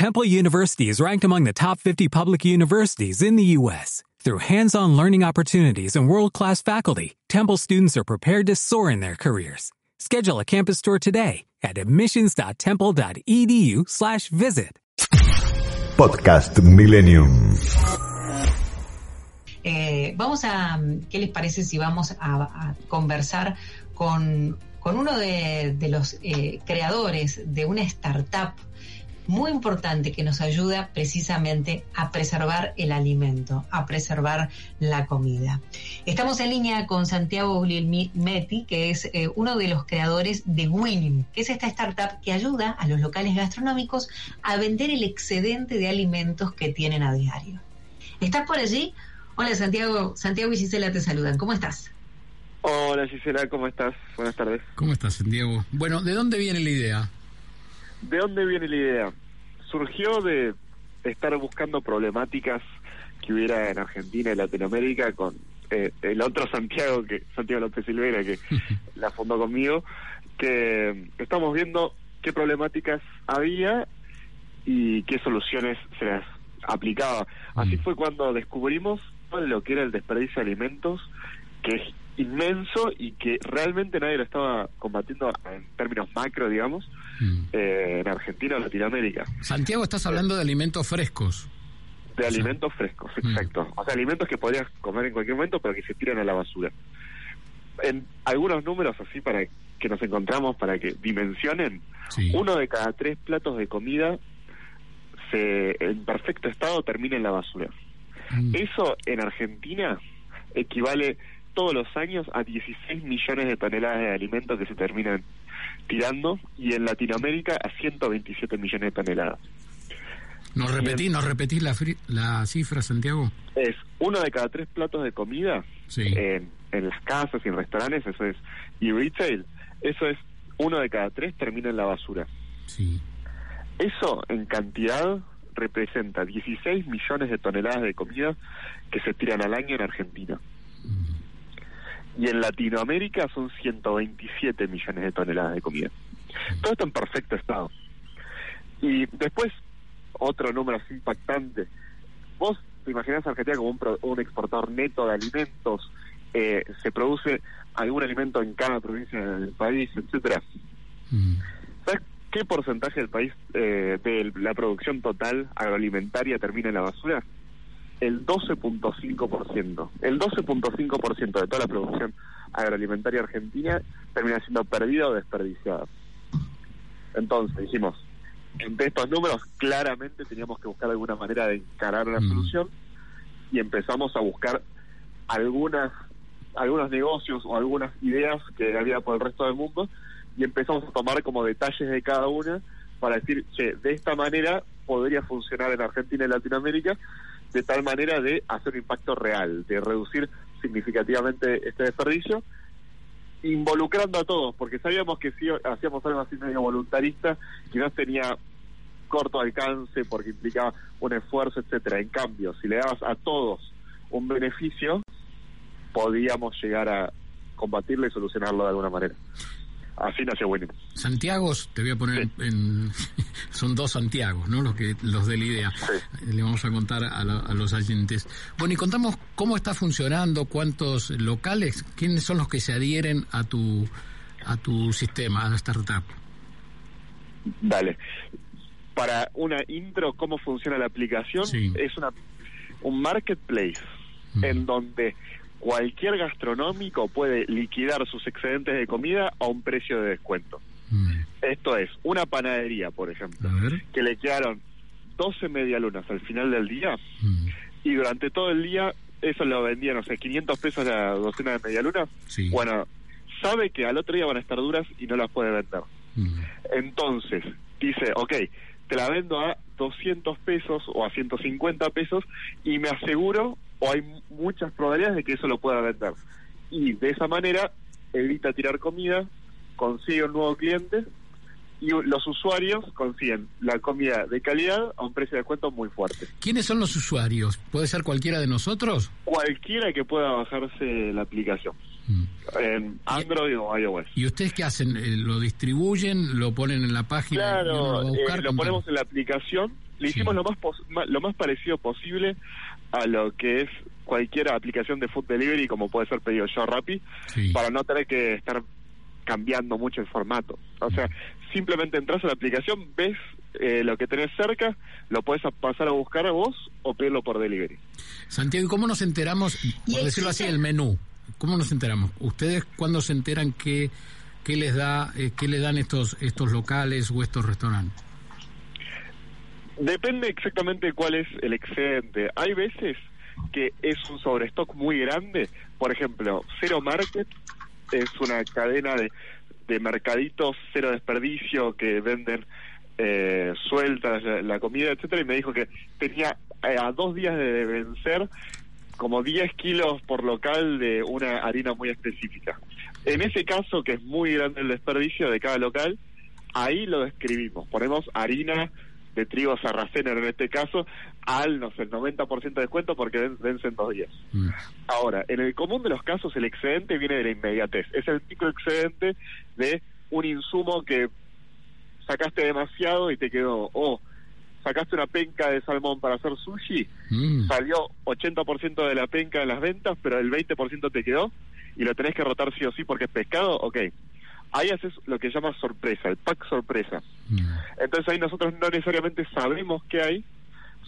Temple University is ranked among the top 50 public universities in the U.S. Through hands-on learning opportunities and world-class faculty, Temple students are prepared to soar in their careers. Schedule a campus tour today at admissions.temple.edu/visit. Podcast Millennium. Eh, vamos a, ¿qué les parece si vamos a, a conversar con, con, uno de, de los eh, creadores de una startup muy importante que nos ayuda precisamente a preservar el alimento, a preservar la comida. Estamos en línea con Santiago Guglielmetti, que es eh, uno de los creadores de Winning, que es esta startup que ayuda a los locales gastronómicos a vender el excedente de alimentos que tienen a diario. ¿Estás por allí? Hola Santiago, Santiago y Gisela te saludan. ¿Cómo estás? Hola Gisela, ¿cómo estás? Buenas tardes. ¿Cómo estás, Santiago? Bueno, ¿de dónde viene la idea? ¿De dónde viene la idea? Surgió de estar buscando problemáticas que hubiera en Argentina y Latinoamérica con eh, el otro Santiago, que Santiago López Silvera, que la fundó conmigo, que estamos viendo qué problemáticas había y qué soluciones se las aplicaba. Así fue cuando descubrimos lo que era el desperdicio de alimentos, que es inmenso y que realmente nadie lo estaba combatiendo en términos macro, digamos, mm. eh, en Argentina o Latinoamérica. Santiago, estás hablando de alimentos frescos. De alimentos frescos, mm. exacto. O sea, alimentos que podrías comer en cualquier momento, pero que se tiran a la basura. En algunos números así para que nos encontramos, para que dimensionen, uno de cada tres platos de comida se, en perfecto estado termina en la basura. Mm. Eso en Argentina equivale todos los años a 16 millones de toneladas de alimentos que se terminan tirando y en Latinoamérica a 127 millones de toneladas. ¿Nos repetís, ¿nos repetís la, la cifra, Santiago? Es uno de cada tres platos de comida en, en las casas y en restaurantes, eso es, y retail, eso es uno de cada tres termina en la basura. Sí. Eso en cantidad representa 16 millones de toneladas de comida que se tiran al año en Argentina. Y en Latinoamérica son 127 millones de toneladas de comida. Todo esto en perfecto estado. Y después, otro número así impactante. Vos te imaginás a Argentina como un, exportador neto de alimentos, eh, se produce algún alimento en cada provincia del país, etcétera. ¿Sabes qué porcentaje del país, eh, de la producción total agroalimentaria termina en la basura? El 12.5%. El 12.5% de toda la producción agroalimentaria argentina termina siendo perdida o desperdiciada. Entonces dijimos, entre estos números claramente teníamos que buscar alguna manera de encarar la mm. solución y empezamos a buscar algunas algunos negocios o algunas ideas que había por el resto del mundo y empezamos a tomar como detalles de cada una para decir, che, de esta manera podría funcionar en Argentina y Latinoamérica de tal manera de hacer un impacto real, de reducir significativamente este desperdicio, involucrando a todos, porque sabíamos que si hacíamos algo así medio voluntarista, quizás tenía corto alcance porque implicaba un esfuerzo, etcétera. En cambio, si le dabas a todos un beneficio, podíamos llegar a combatirlo y solucionarlo de alguna manera así nació Winning. Santiago, te voy a poner en... son dos Santiagos, ¿no? Los, que, los de la idea. Le vamos a contar a, los oyentes. Bueno, y contamos cómo está funcionando, cuántos locales, quiénes son los que se adhieren a tu, a tu sistema, a la startup. Dale. Para una intro, cómo funciona la aplicación, es una un marketplace mm. en donde cualquier gastronómico puede liquidar sus excedentes de comida a un precio de descuento. Mm. Esto es, una panadería, por ejemplo, que le quedaron 12 medialunas al final del día mm. y durante todo el día eso lo vendían, o sea, 500 pesos la docena de medialunas. Bueno, sabe que al otro día van a estar duras y no las puede vender. Mm. Entonces, dice, ok, te la vendo a 200 pesos o a 150 pesos y me aseguro o hay muchas probabilidades de que eso lo pueda vender. Y de esa manera evita tirar comida, consigue un nuevo cliente y los usuarios consiguen la comida de calidad a un precio de descuento muy fuerte. ¿Quiénes son los usuarios? ¿Puede ser cualquiera de nosotros? Cualquiera que pueda bajarse la aplicación. Mm. En Android o iOS. ¿Y ustedes qué hacen? Eh, ¿Lo distribuyen? ¿Lo ponen en la página? Claro, lo, eh, lo ponemos en la aplicación le hicimos lo más lo más parecido posible a lo que es cualquier aplicación de food delivery como puede ser pedido yo Rappi para no tener que estar cambiando mucho el formato. O sea, simplemente entras a la aplicación, ves eh, lo que tenés cerca, lo puedes pasar a buscar a vos o pedirlo por delivery. Santiago, ¿y cómo nos enteramos, por decirlo así, el menú? ¿Cómo nos enteramos? ¿Ustedes cuándo se enteran que qué les da eh, qué le dan estos estos locales o estos restaurantes? Depende exactamente cuál es el excedente. Hay veces que es un sobrestock muy grande. Por ejemplo, Zero Market es una cadena de, de mercaditos cero desperdicio que venden eh, sueltas la, comida, etcétera, y me dijo que tenía eh, a dos días de vencer como 10 kilos por local de una harina muy específica. En ese caso, que es muy grande el desperdicio de cada local, ahí lo describimos. Ponemos harina de trigo sarraceno en este caso al, no sé, el 90% de descuento porque vencen dos días. Mm. Ahora, en el común de los casos el excedente viene de la inmediatez. Es el tipo excedente de un insumo que sacaste demasiado y te quedó, o sacaste una penca de salmón para hacer sushi, mm. salió 80% de la penca en las ventas, pero el 20% te quedó y lo tenés que rotar sí o sí porque es pescado, ok. Ahí haces lo que llama sorpresa, el pack sorpresa. Mm. Entonces ahí nosotros no necesariamente sabemos qué hay,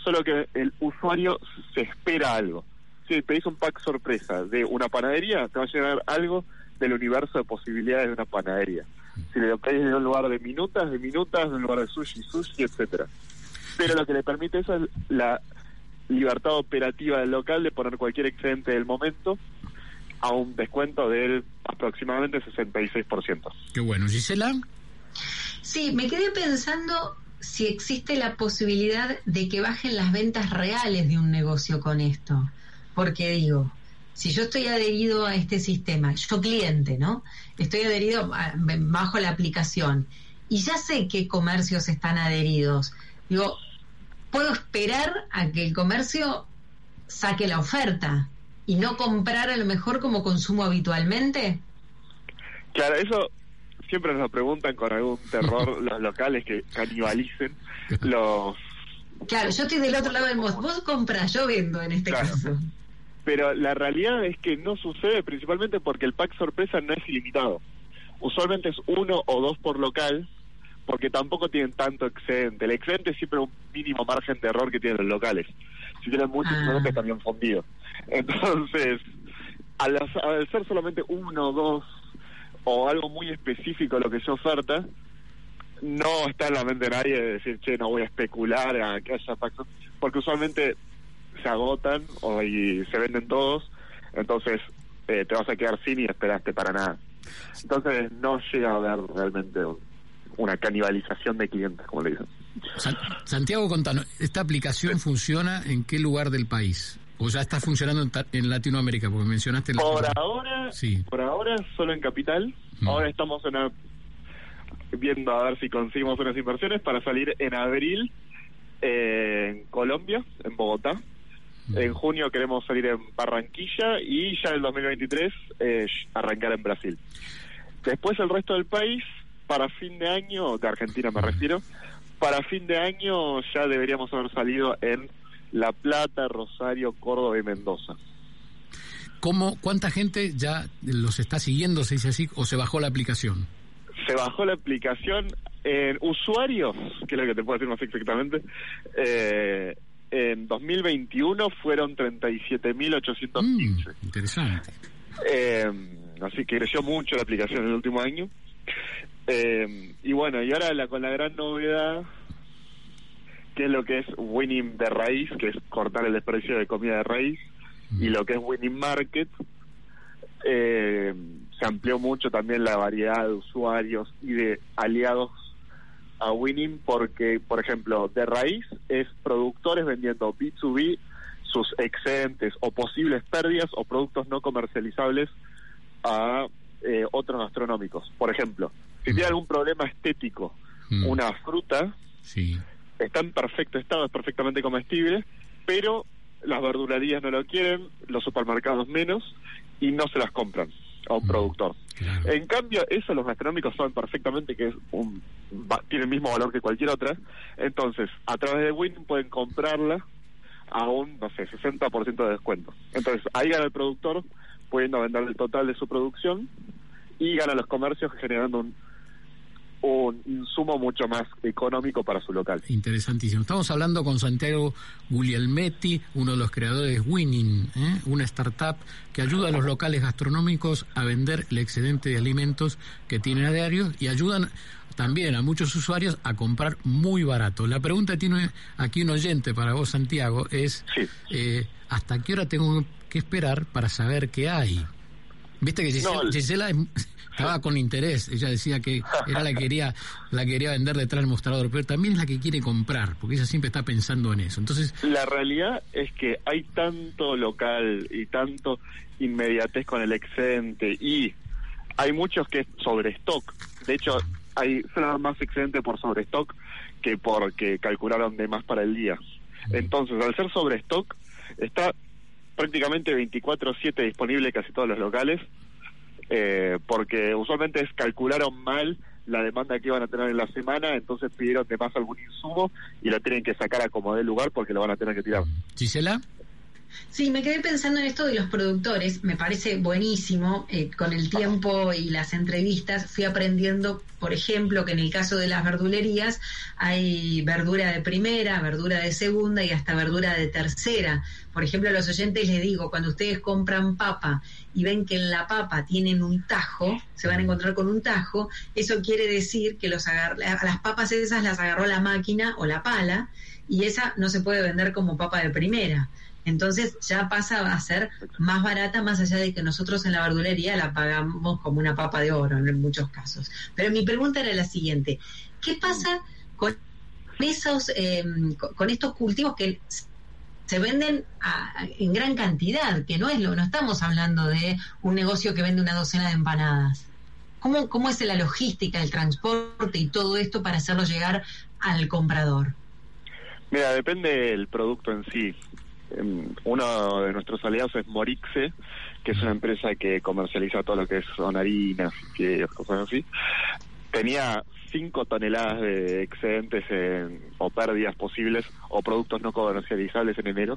solo que el usuario se espera algo. Si pedís un pack sorpresa de una panadería, te va a llegar algo del universo de posibilidades de una panadería. Si le pedís de un lugar de minutas, de minutas, de un lugar de sushi, sushi, etcétera. Pero lo que le permite eso es la libertad operativa del local de poner cualquier excedente del momento a un descuento del aproximadamente 66%. Qué bueno. Gisela. Sí, me quedé pensando si existe la posibilidad de que bajen las ventas reales de un negocio con esto. Porque digo, si yo estoy adherido a este sistema, yo cliente, ¿no? Estoy adherido bajo la aplicación y ya sé qué comercios están adheridos. Digo, ¿puedo esperar a que el comercio saque la oferta y no comprar a lo mejor como consumo habitualmente? Claro, eso siempre nos preguntan con algún terror los locales que canibalicen los... Claro, yo estoy del otro lado del vos. Vos compras, yo vendo en este caso. Pero la realidad es que no sucede principalmente porque el pack sorpresa no es ilimitado. Usualmente es uno o dos por local, porque tampoco tienen tanto excedente. El excedente es siempre un mínimo margen de error que tienen los locales. Si tienen muchos, ah. están bien fundidos. Entonces, al, ser solamente uno o dos o algo muy específico lo que se oferta, no está en la mente de nadie de decir, che, no voy a especular a que haya packs, porque usualmente se agotan o, y se venden todos, entonces eh, te vas a quedar sin y esperaste para nada. Entonces no llega a haber realmente una canibalización de clientes, como le dicen. Santiago, contanos, ¿esta aplicación funciona en qué lugar del país? ¿O ya está funcionando en, Latinoamérica? Porque mencionaste... Por ahora, sí. por ahora solo en Capital. Mm. Ahora estamos viendo a ver si conseguimos unas inversiones para salir en abril eh, en Colombia, en Bogotá. Mm. En junio queremos salir en Barranquilla y ya en el 2023 eh, arrancar en Brasil. Después el resto del país, para fin de año, de Argentina me refiero, para fin de año ya deberíamos haber salido en La Plata, Rosario, Córdoba y Mendoza. ¿Cómo, ¿Cuánta gente ya los está siguiendo, se dice así, o se bajó la aplicación? Se bajó la aplicación en usuarios, que es lo que te puedo decir más exactamente, eh, en 2021 fueron 37.815. Mm, interesante. Eh, así que creció mucho la aplicación en el último año. Eh, y bueno, y ahora la, con la gran novedad, que es lo que es winning de raíz, que es cortar el desprecio de comida de raíz, y lo que es winning market, eh, se amplió mucho también la variedad de usuarios y de aliados a Winning porque, por ejemplo, de raíz es productores vendiendo B2B sus excedentes o posibles pérdidas o productos no comercializables a eh, otros gastronómicos. Por ejemplo, si tiene algún problema estético, mm. una fruta está en perfecto estado, es perfectamente comestible, pero las verdulerías no lo quieren, los supermercados menos, y no se las compran. a un productor. En cambio, eso los gastronómicos saben perfectamente que es un tiene el mismo valor que cualquier otra. Entonces, a través de Win pueden comprarla a un, no sé, 60% de descuento. Entonces, ahí gana el productor pudiendo vender el total de su producción y gana los comercios generando un un insumo mucho más económico para su local. Interesantísimo. Estamos hablando con Santiago Guglielmetti, uno de los creadores de Winning, ¿eh? una startup que ayuda a los locales gastronómicos a vender el excedente de alimentos que tienen a diario y ayudan también a muchos usuarios a comprar muy barato. La pregunta que tiene aquí un oyente para vos, Santiago, es eh, ¿hasta qué hora tengo que esperar para saber qué hay? Viste que Gisela, estaba con interés, ella decía que era la que quería, la quería vender detrás del mostrador, pero también es la que quiere comprar, porque ella siempre está pensando en eso. Entonces, la realidad es que hay tanto local y tanto inmediatez con el excedente y hay muchos que es sobre stock. De hecho, hay más excedente por sobre stock que porque calcularon de más para el día. Entonces, al ser sobre stock, está prácticamente 24/7 disponible casi todos los locales, eh, porque usualmente calcularon mal la demanda que iban a tener en la semana, entonces pidieron de más algún insumo y lo tienen que sacar a como de lugar porque lo van a tener que tirar. Gisela. Sí, me quedé pensando en esto de los productores, me parece buenísimo, eh, con el tiempo y las entrevistas fui aprendiendo, por ejemplo, que en el caso de las verdulerías hay verdura de primera, verdura de segunda y hasta verdura de tercera. Por ejemplo, a los oyentes les digo, cuando ustedes compran papa y ven que en la papa tienen un tajo, se van a encontrar con un tajo, eso quiere decir que los a las papas esas las agarró la máquina o la pala y esa no se puede vender como papa de primera. Entonces ya pasa a ser más barata más allá de que nosotros en la verdulería la pagamos como una papa de oro en muchos casos. Pero mi pregunta era la siguiente, ¿qué pasa con esos, em, con estos cultivos que se venden en gran cantidad, que no es lo, no estamos hablando de un negocio que vende una docena de empanadas? ¿Cómo, cómo es la logística, el transporte y todo esto para hacerlo llegar al comprador? Mira, depende del producto en sí. Em, uno de nuestros aliados es Morixe, que es una empresa que comercializa todo lo que son harinas y cosas así. Tenía 5 toneladas de excedentes o pérdidas posibles o productos no comercializables en enero.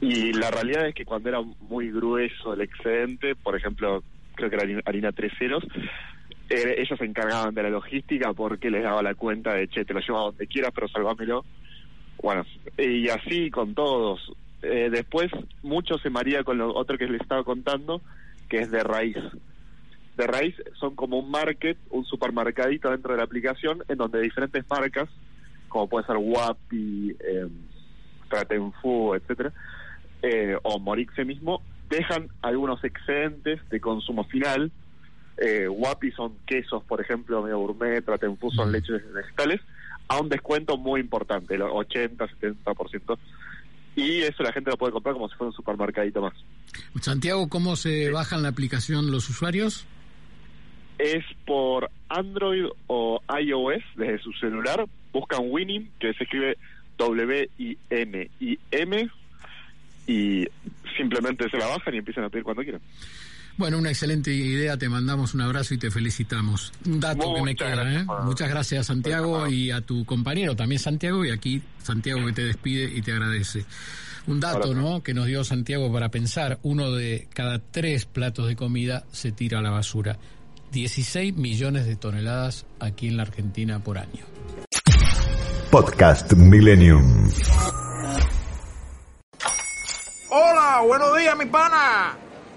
Y la realidad es que cuando era muy grueso el excedente, por ejemplo, creo que era harina, tres ceros, eh, ellos se encargaban de la logística porque les daba la cuenta de, che, te lo llevo a donde quieras, pero salvámelo. Bueno, y así con todos. Eh, después, mucho se maría con lo otro que les estaba contando, que es de raíz. De raíz son como un market, un supermercadito dentro de la aplicación, en donde diferentes marcas, como puede ser Wapi, eh, Tratenfu, etcétera, eh, o Morixe mismo, dejan algunos excedentes de consumo final. Eh, Wapi son quesos, por ejemplo, medio gourmet, Tratenfu son leches vegetales, a un descuento muy importante, el 80-70% y eso la gente lo puede comprar como si fuera un supermercadito más. Santiago, ¿cómo se bajan la aplicación los usuarios? Es por Android o iOS desde su celular. Buscan Winning, que se escribe W-I-N-I-M, y simplemente se la bajan y empiezan a pedir cuando quieran. Bueno, una excelente idea, te mandamos un abrazo y te felicitamos. Un dato que me queda, ¿eh? Muchas gracias Santiago y a tu compañero también Santiago y aquí Santiago que te despide y te agradece. Un dato, ¿no? Que nos dio Santiago para pensar, uno de cada tres platos de comida se tira a la basura. 16 millones de toneladas aquí en la Argentina por año. Podcast Millennium. Hola, buenos días, mi pana.